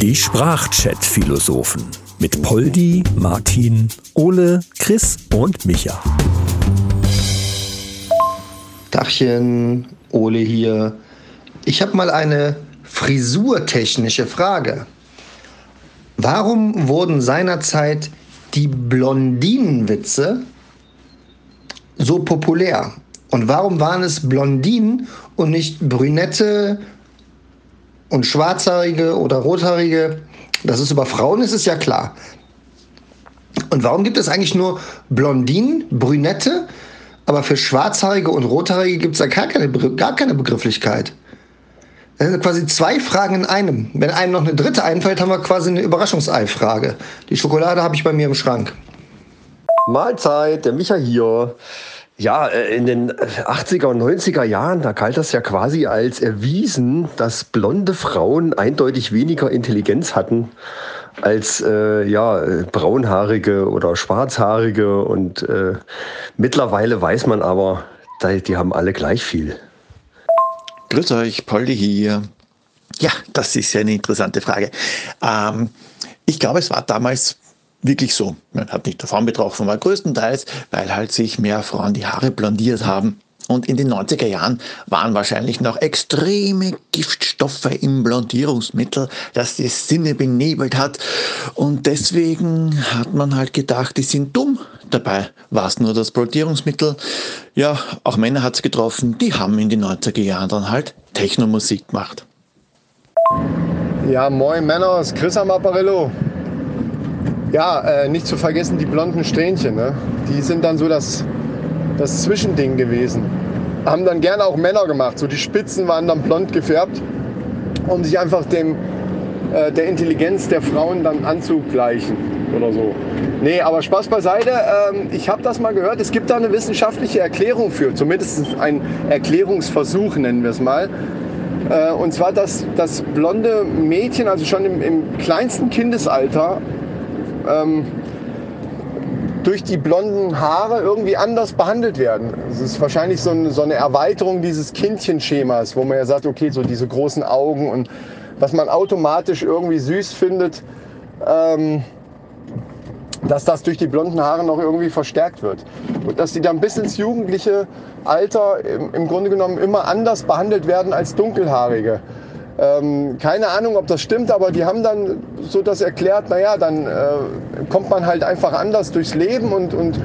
Die Sprachchat-Philosophen mit Poldi, Martin, Ole, Chris und Micha. Dachchen, Ole hier. Ich habe mal eine frisurtechnische Frage. Warum wurden seinerzeit die Blondinenwitze so populär? Und warum waren es Blondinen und nicht Brünette und Schwarzhaarige oder Rothaarige? Das ist über Frauen, ist es ja klar. Und warum gibt es eigentlich nur Blondinen, Brünette, aber für Schwarzhaarige und Rothaarige gibt es da gar keine, gar keine Begrifflichkeit? Das sind quasi zwei Fragen in einem. Wenn einem noch eine dritte einfällt, haben wir quasi eine Überraschungsei-Frage. Die Schokolade habe ich bei mir im Schrank. Mahlzeit, der Micha hier. Ja, äh, in den 80er und 90er Jahren, da galt das ja quasi als erwiesen, dass blonde Frauen eindeutig weniger Intelligenz hatten als äh, ja, braunhaarige oder schwarzhaarige. Und äh, mittlerweile weiß man aber, die haben alle gleich viel. Grüß euch, Polly hier. Ja, das ist ja eine interessante Frage. Ähm, ich glaube, es war damals wirklich so. Man hat nicht davon betroffen, war größtenteils, weil halt sich mehr Frauen die Haare blondiert haben. Und in den 90er Jahren waren wahrscheinlich noch extreme Giftstoffe im Blondierungsmittel, das die Sinne benebelt hat. Und deswegen hat man halt gedacht, die sind dumm. Dabei war es nur das Blondierungsmittel. Ja, auch Männer hat es getroffen, die haben in den 90er Jahren dann halt Technomusik gemacht. Ja, moin Männer, es Chris am Apparillo. Ja, äh, nicht zu vergessen die blonden Strähnchen. Ne? Die sind dann so das, das Zwischending gewesen. Haben dann gerne auch Männer gemacht. So die Spitzen waren dann blond gefärbt, um sich einfach dem, äh, der Intelligenz der Frauen dann anzugleichen oder so. Nee, aber Spaß beiseite. Ähm, ich habe das mal gehört. Es gibt da eine wissenschaftliche Erklärung für. Zumindest ein Erklärungsversuch, nennen wir es mal. Äh, und zwar, dass das blonde Mädchen, also schon im, im kleinsten Kindesalter, ähm, durch die blonden Haare irgendwie anders behandelt werden. Es ist wahrscheinlich so eine, so eine Erweiterung dieses Kindchenschemas, wo man ja sagt, okay, so diese großen Augen und was man automatisch irgendwie süß findet, ähm, dass das durch die blonden Haare noch irgendwie verstärkt wird. Und dass die dann bis ins jugendliche Alter im, im Grunde genommen immer anders behandelt werden als dunkelhaarige. Ähm, keine Ahnung, ob das stimmt, aber die haben dann so das erklärt, naja, dann äh, kommt man halt einfach anders durchs Leben und, und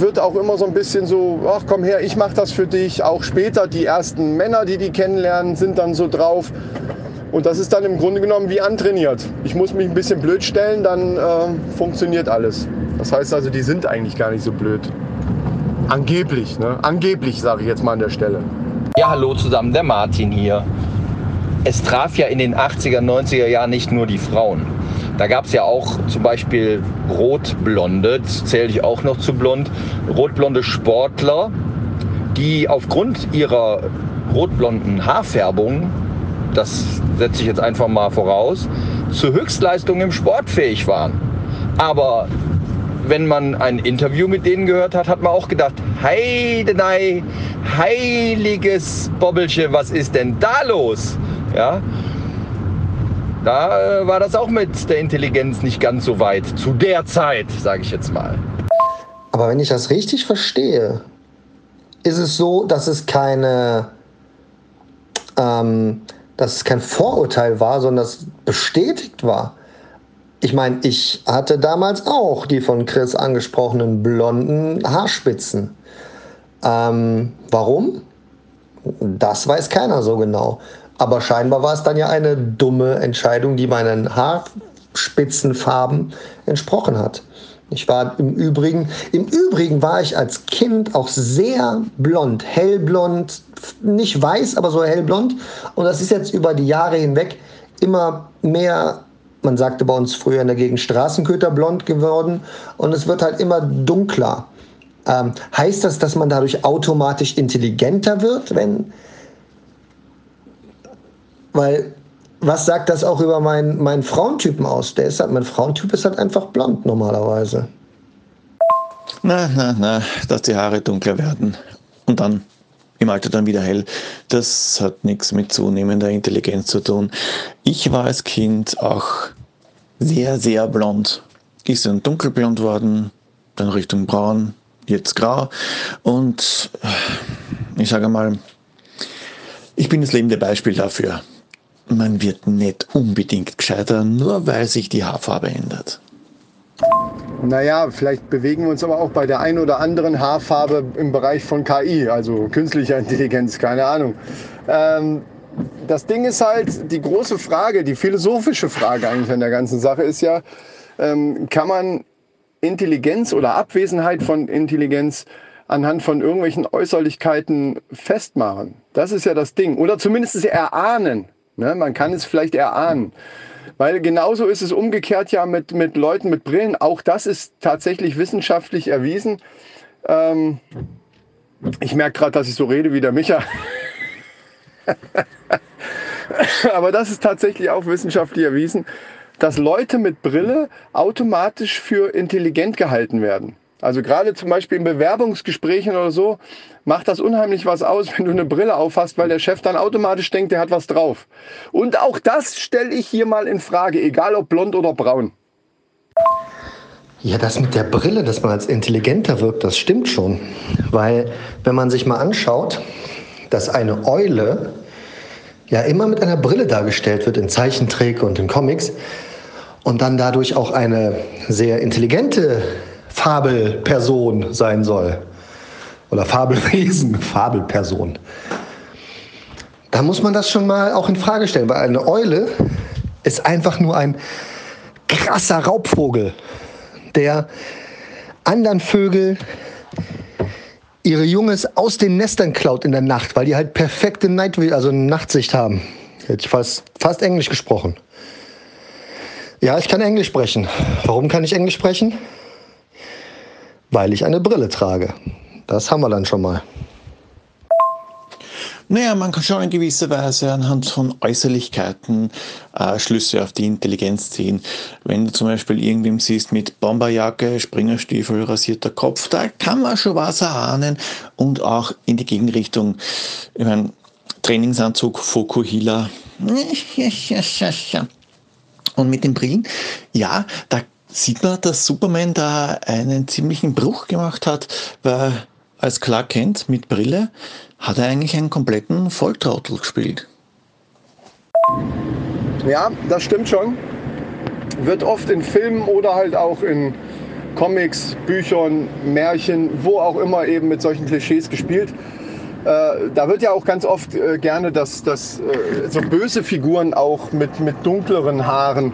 wird auch immer so ein bisschen so, ach komm her, ich mache das für dich. Auch später die ersten Männer, die die kennenlernen, sind dann so drauf. Und das ist dann im Grunde genommen wie antrainiert. Ich muss mich ein bisschen blöd stellen, dann äh, funktioniert alles. Das heißt also, die sind eigentlich gar nicht so blöd. Angeblich, ne? Angeblich sage ich jetzt mal an der Stelle. Ja, hallo zusammen, der Martin hier es traf ja in den 80er, 90er Jahren nicht nur die Frauen. Da gab es ja auch zum Beispiel Rotblonde, das zähle ich auch noch zu blond, rotblonde Sportler, die aufgrund ihrer rotblonden Haarfärbung, das setze ich jetzt einfach mal voraus, zu Höchstleistungen im Sport fähig waren. Aber wenn man ein Interview mit denen gehört hat, hat man auch gedacht, heidenei, heiliges Bobbelche, was ist denn da los? Ja, da äh, war das auch mit der Intelligenz nicht ganz so weit. Zu der Zeit, sage ich jetzt mal. Aber wenn ich das richtig verstehe, ist es so, dass es keine, ähm, dass es kein Vorurteil war, sondern das bestätigt war. Ich meine, ich hatte damals auch die von Chris angesprochenen blonden Haarspitzen. Ähm, warum? Das weiß keiner so genau. Aber scheinbar war es dann ja eine dumme Entscheidung, die meinen Haarspitzenfarben entsprochen hat. Ich war im Übrigen, im Übrigen war ich als Kind auch sehr blond, hellblond, nicht weiß, aber so hellblond. Und das ist jetzt über die Jahre hinweg immer mehr, man sagte bei uns früher in der Gegend Straßenköterblond geworden. Und es wird halt immer dunkler. Ähm, heißt das, dass man dadurch automatisch intelligenter wird, wenn weil was sagt das auch über meinen, meinen Frauentypen aus? Der ist halt, mein Frauentyp ist halt einfach blond normalerweise. Na, na, na, dass die Haare dunkler werden und dann im Alter dann wieder hell. Das hat nichts mit zunehmender Intelligenz zu tun. Ich war als Kind auch sehr, sehr blond. Ist dann dunkelblond worden, dann Richtung braun, jetzt grau. Und äh, ich sage mal, ich bin das lebende Beispiel dafür. Man wird nicht unbedingt gescheiter, nur weil sich die Haarfarbe ändert. Naja, vielleicht bewegen wir uns aber auch bei der ein oder anderen Haarfarbe im Bereich von KI, also künstlicher Intelligenz, keine Ahnung. Ähm, das Ding ist halt, die große Frage, die philosophische Frage eigentlich an der ganzen Sache ist ja, ähm, kann man Intelligenz oder Abwesenheit von Intelligenz anhand von irgendwelchen Äußerlichkeiten festmachen? Das ist ja das Ding. Oder zumindest erahnen. Ne? Man kann es vielleicht erahnen. Weil genauso ist es umgekehrt ja mit, mit Leuten mit Brillen. Auch das ist tatsächlich wissenschaftlich erwiesen. Ähm, ich merke gerade, dass ich so rede wie der Micha. Aber das ist tatsächlich auch wissenschaftlich erwiesen, dass Leute mit Brille automatisch für intelligent gehalten werden. Also gerade zum Beispiel in Bewerbungsgesprächen oder so macht das unheimlich was aus, wenn du eine Brille aufhast, weil der Chef dann automatisch denkt, der hat was drauf. Und auch das stelle ich hier mal in Frage, egal ob blond oder braun. Ja, das mit der Brille, dass man als intelligenter wirkt, das stimmt schon. Weil wenn man sich mal anschaut, dass eine Eule ja immer mit einer Brille dargestellt wird in Zeichentrick und in Comics und dann dadurch auch eine sehr intelligente Fabelperson sein soll. Oder Fabelwesen, Fabelperson. Da muss man das schon mal auch in Frage stellen, weil eine Eule ist einfach nur ein krasser Raubvogel, der anderen Vögel ihre Junges aus den Nestern klaut in der Nacht, weil die halt perfekte Night also Nachtsicht haben. Ich fast, fast Englisch gesprochen. Ja, ich kann Englisch sprechen. Warum kann ich Englisch sprechen? Weil ich eine Brille trage. Das haben wir dann schon mal. Naja, man kann schon in gewisser Weise anhand von Äußerlichkeiten äh, Schlüsse auf die Intelligenz ziehen. Wenn du zum Beispiel irgendwem siehst mit Bomberjacke, Springerstiefel, rasierter Kopf, da kann man schon was erahnen und auch in die Gegenrichtung. Ich meine, Trainingsanzug, Fokuhila. Und mit den Brillen, ja, da sieht man, dass Superman da einen ziemlichen Bruch gemacht hat, weil als Clark Kent mit Brille hat er eigentlich einen kompletten Volltrottel gespielt. Ja, das stimmt schon. Wird oft in Filmen oder halt auch in Comics, Büchern, Märchen, wo auch immer eben mit solchen Klischees gespielt. Äh, da wird ja auch ganz oft äh, gerne dass, dass äh, so böse Figuren auch mit, mit dunkleren Haaren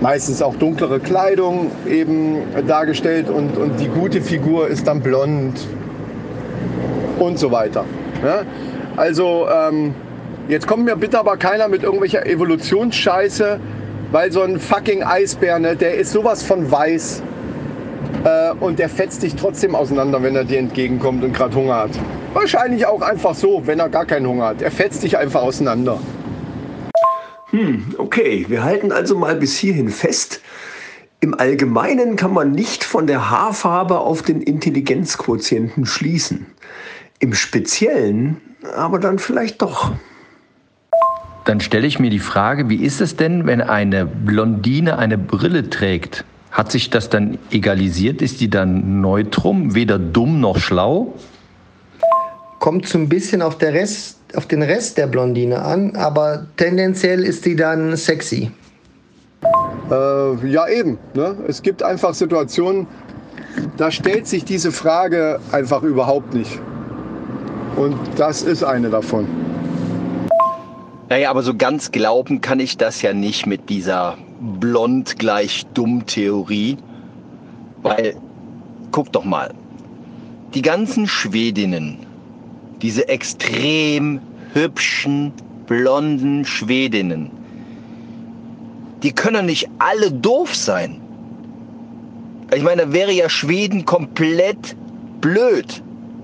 meistens auch dunklere Kleidung eben dargestellt und, und die gute Figur ist dann blond und so weiter. Ja? Also ähm, jetzt kommt mir bitte aber keiner mit irgendwelcher Evolutionsscheiße, weil so ein fucking Eisbär, ne, der ist sowas von weiß äh, und der fetzt dich trotzdem auseinander, wenn er dir entgegenkommt und gerade Hunger hat. Wahrscheinlich auch einfach so, wenn er gar keinen Hunger hat. Er fetzt dich einfach auseinander. Hm, okay, wir halten also mal bis hierhin fest. Im Allgemeinen kann man nicht von der Haarfarbe auf den Intelligenzquotienten schließen. Im Speziellen aber dann vielleicht doch. Dann stelle ich mir die Frage, wie ist es denn, wenn eine Blondine eine Brille trägt? Hat sich das dann egalisiert? Ist die dann neutrum, weder dumm noch schlau? Kommt so ein bisschen auf der Rest auf den Rest der Blondine an, aber tendenziell ist sie dann sexy. Äh, ja, eben. Ne? Es gibt einfach Situationen, da stellt sich diese Frage einfach überhaupt nicht. Und das ist eine davon. Naja, aber so ganz glauben kann ich das ja nicht mit dieser blond gleich dumm Theorie. Weil, guck doch mal, die ganzen Schwedinnen diese extrem hübschen, blonden Schwedinnen. Die können nicht alle doof sein. Ich meine, da wäre ja Schweden komplett blöd.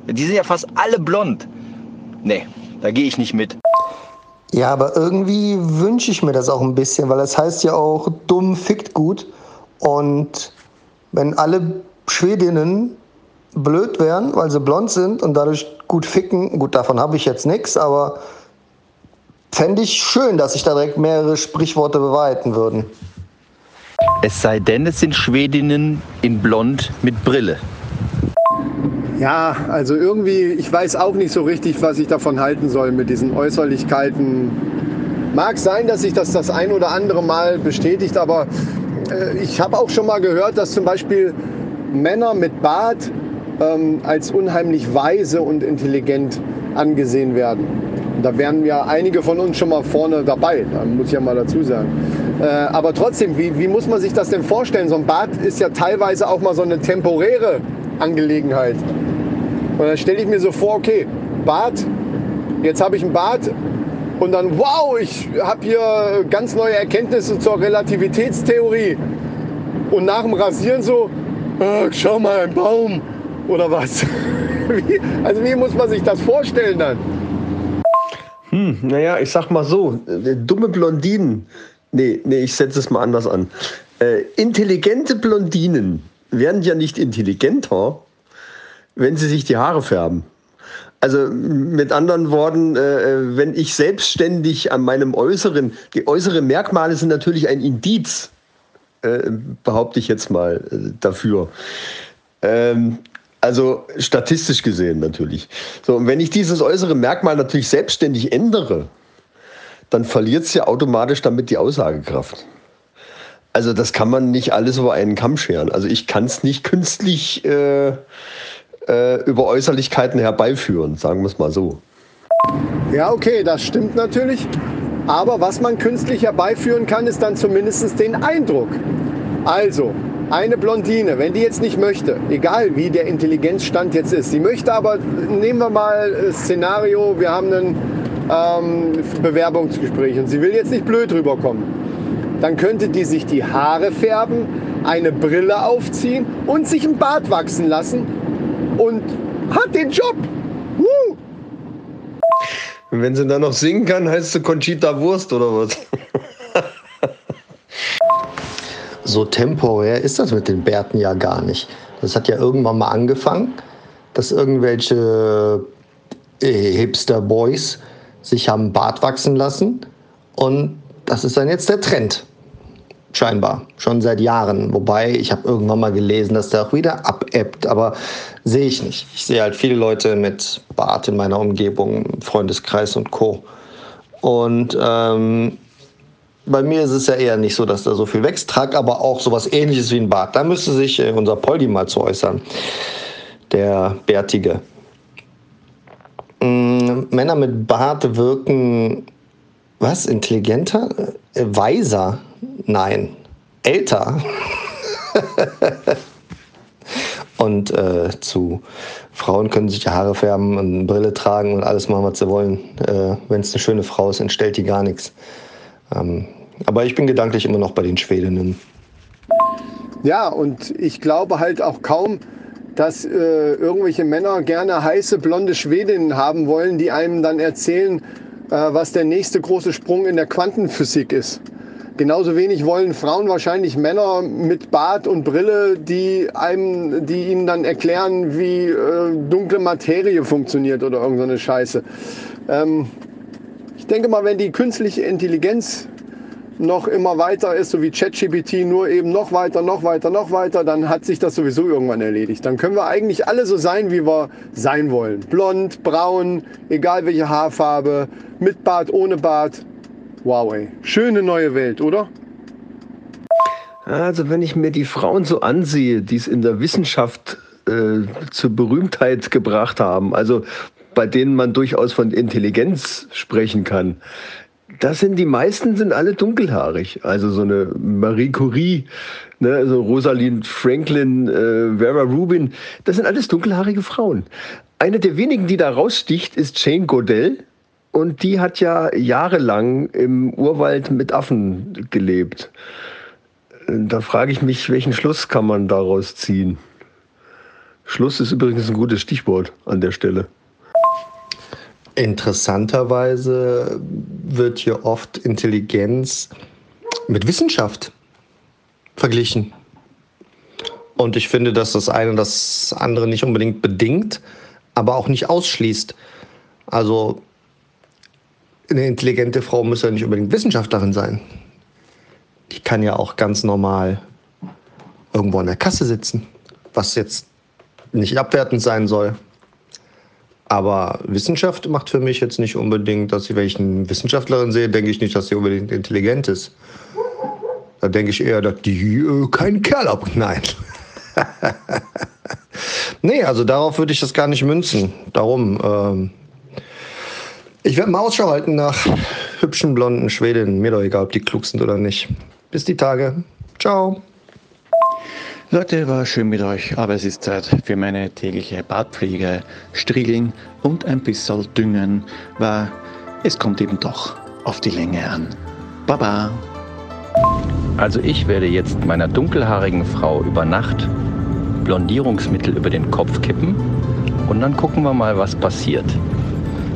Die sind ja fast alle blond. Nee, da gehe ich nicht mit. Ja, aber irgendwie wünsche ich mir das auch ein bisschen, weil das heißt ja auch, dumm fickt gut. Und wenn alle Schwedinnen blöd wären, weil sie blond sind und dadurch gut ficken. Gut, davon habe ich jetzt nichts, aber fände ich schön, dass sich da direkt mehrere Sprichworte bewahrheiten würden. Es sei denn, es sind Schwedinnen in Blond mit Brille. Ja, also irgendwie, ich weiß auch nicht so richtig, was ich davon halten soll mit diesen Äußerlichkeiten. Mag sein, dass sich das das ein oder andere Mal bestätigt, aber äh, ich habe auch schon mal gehört, dass zum Beispiel Männer mit Bart ähm, als unheimlich weise und intelligent angesehen werden. Da wären ja einige von uns schon mal vorne dabei, da muss ich ja mal dazu sagen. Äh, aber trotzdem, wie, wie muss man sich das denn vorstellen? So ein Bart ist ja teilweise auch mal so eine temporäre Angelegenheit. Und dann stelle ich mir so vor, okay, Bart, jetzt habe ich ein Bart und dann, wow, ich habe hier ganz neue Erkenntnisse zur Relativitätstheorie. Und nach dem Rasieren so, ach, schau mal, ein Baum oder was? Wie, also wie muss man sich das vorstellen dann? Hm, naja, ich sag mal so, äh, dumme Blondinen, nee, nee, ich setze es mal anders an. Äh, intelligente Blondinen werden ja nicht intelligenter, wenn sie sich die Haare färben. Also mit anderen Worten, äh, wenn ich selbstständig an meinem Äußeren, die äußeren Merkmale sind natürlich ein Indiz, äh, behaupte ich jetzt mal äh, dafür. Ähm, also statistisch gesehen natürlich. So, und wenn ich dieses äußere Merkmal natürlich selbstständig ändere, dann verliert es ja automatisch damit die Aussagekraft. Also das kann man nicht alles über einen Kamm scheren. Also ich kann es nicht künstlich äh, äh, über Äußerlichkeiten herbeiführen, sagen wir es mal so. Ja, okay, das stimmt natürlich. Aber was man künstlich herbeiführen kann, ist dann zumindest den Eindruck. Also, eine Blondine, wenn die jetzt nicht möchte, egal wie der Intelligenzstand jetzt ist, sie möchte aber, nehmen wir mal das Szenario, wir haben ein ähm, Bewerbungsgespräch und sie will jetzt nicht blöd rüberkommen, dann könnte die sich die Haare färben, eine Brille aufziehen und sich ein Bart wachsen lassen und hat den Job. Woo! Und wenn sie dann noch singen kann, heißt sie Conchita Wurst oder was? so temporär ist das mit den Bärten ja gar nicht. Das hat ja irgendwann mal angefangen, dass irgendwelche äh, Hipster-Boys sich haben Bart wachsen lassen und das ist dann jetzt der Trend. Scheinbar, schon seit Jahren. Wobei, ich habe irgendwann mal gelesen, dass der auch wieder abebbt, aber sehe ich nicht. Ich sehe halt viele Leute mit Bart in meiner Umgebung, Freundeskreis und Co. Und ähm, bei mir ist es ja eher nicht so, dass da so viel wächst, trage aber auch sowas ähnliches wie ein Bart. Da müsste sich äh, unser Poldi mal zu äußern. Der Bärtige. Ähm, Männer mit Bart wirken, was, intelligenter? Äh, weiser? Nein, älter. und äh, zu Frauen können sich die Haare färben und eine Brille tragen und alles machen, was sie wollen. Äh, Wenn es eine schöne Frau ist, entstellt die gar nichts. Ähm, aber ich bin gedanklich immer noch bei den Schwedinnen. Ja, und ich glaube halt auch kaum, dass äh, irgendwelche Männer gerne heiße blonde Schwedinnen haben wollen, die einem dann erzählen, äh, was der nächste große Sprung in der Quantenphysik ist. Genauso wenig wollen Frauen wahrscheinlich Männer mit Bart und Brille, die einem, die ihnen dann erklären, wie äh, dunkle Materie funktioniert oder irgendeine Scheiße. Ähm, ich denke mal, wenn die künstliche Intelligenz noch immer weiter ist, so wie ChatGPT, nur eben noch weiter, noch weiter, noch weiter, dann hat sich das sowieso irgendwann erledigt. Dann können wir eigentlich alle so sein, wie wir sein wollen. Blond, braun, egal welche Haarfarbe, mit Bart, ohne Bart. Ey. Schöne neue Welt, oder? Also wenn ich mir die Frauen so ansehe, die es in der Wissenschaft äh, zur Berühmtheit gebracht haben, also bei denen man durchaus von Intelligenz sprechen kann, das sind die meisten sind alle dunkelhaarig. Also so eine Marie Curie, ne, so Rosalind Franklin, äh, Vera Rubin, das sind alles dunkelhaarige Frauen. Eine der wenigen, die da raussticht, ist Jane Goodell. Und die hat ja jahrelang im Urwald mit Affen gelebt. Da frage ich mich, welchen Schluss kann man daraus ziehen? Schluss ist übrigens ein gutes Stichwort an der Stelle. Interessanterweise wird hier oft Intelligenz mit Wissenschaft verglichen. Und ich finde, dass das eine das andere nicht unbedingt bedingt, aber auch nicht ausschließt. Also eine intelligente Frau muss ja nicht unbedingt Wissenschaftlerin sein. Die kann ja auch ganz normal irgendwo an der Kasse sitzen, was jetzt nicht abwertend sein soll. Aber Wissenschaft macht für mich jetzt nicht unbedingt, dass ich welchen Wissenschaftlerin sehe, denke ich nicht, dass sie unbedingt intelligent ist. Da denke ich eher, dass die äh, keinen Kerl ab. Nein. nee, also darauf würde ich das gar nicht münzen. Darum, ähm, ich werde mal Ausschau halten nach hübschen blonden Schwedinnen. Mir doch egal, ob die klug sind oder nicht. Bis die Tage. Ciao. Leute, war schön mit euch, aber es ist Zeit für meine tägliche Bartpflege, Striegeln und ein bisschen Düngen, weil es kommt eben doch auf die Länge an. Baba! Also ich werde jetzt meiner dunkelhaarigen Frau über Nacht Blondierungsmittel über den Kopf kippen und dann gucken wir mal, was passiert.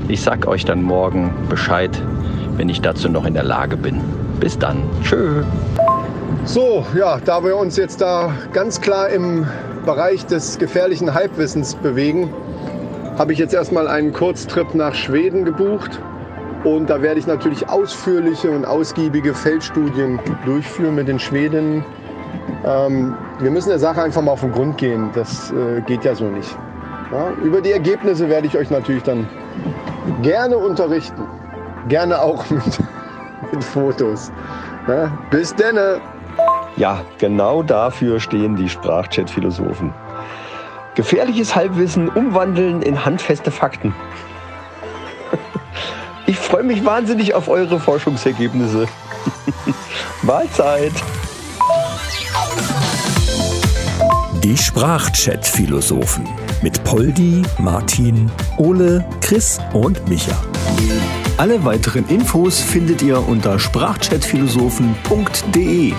Ich sag euch dann morgen Bescheid, wenn ich dazu noch in der Lage bin. Bis dann. Tschö. So, ja, da wir uns jetzt da ganz klar im Bereich des gefährlichen Halbwissens bewegen, habe ich jetzt erstmal einen Kurztrip nach Schweden gebucht. Und da werde ich natürlich ausführliche und ausgiebige Feldstudien durchführen mit den Schweden. Ähm, wir müssen der Sache einfach mal auf den Grund gehen. Das äh, geht ja so nicht. Ja, über die Ergebnisse werde ich euch natürlich dann gerne unterrichten. Gerne auch mit, mit Fotos. Ja, bis denne! Ja, genau dafür stehen die Sprachchat-Philosophen. Gefährliches Halbwissen umwandeln in handfeste Fakten. Ich freue mich wahnsinnig auf eure Forschungsergebnisse. Mahlzeit! Die Sprachchat-Philosophen mit Poldi, Martin, Ole, Chris und Micha. Alle weiteren Infos findet ihr unter sprachchatphilosophen.de.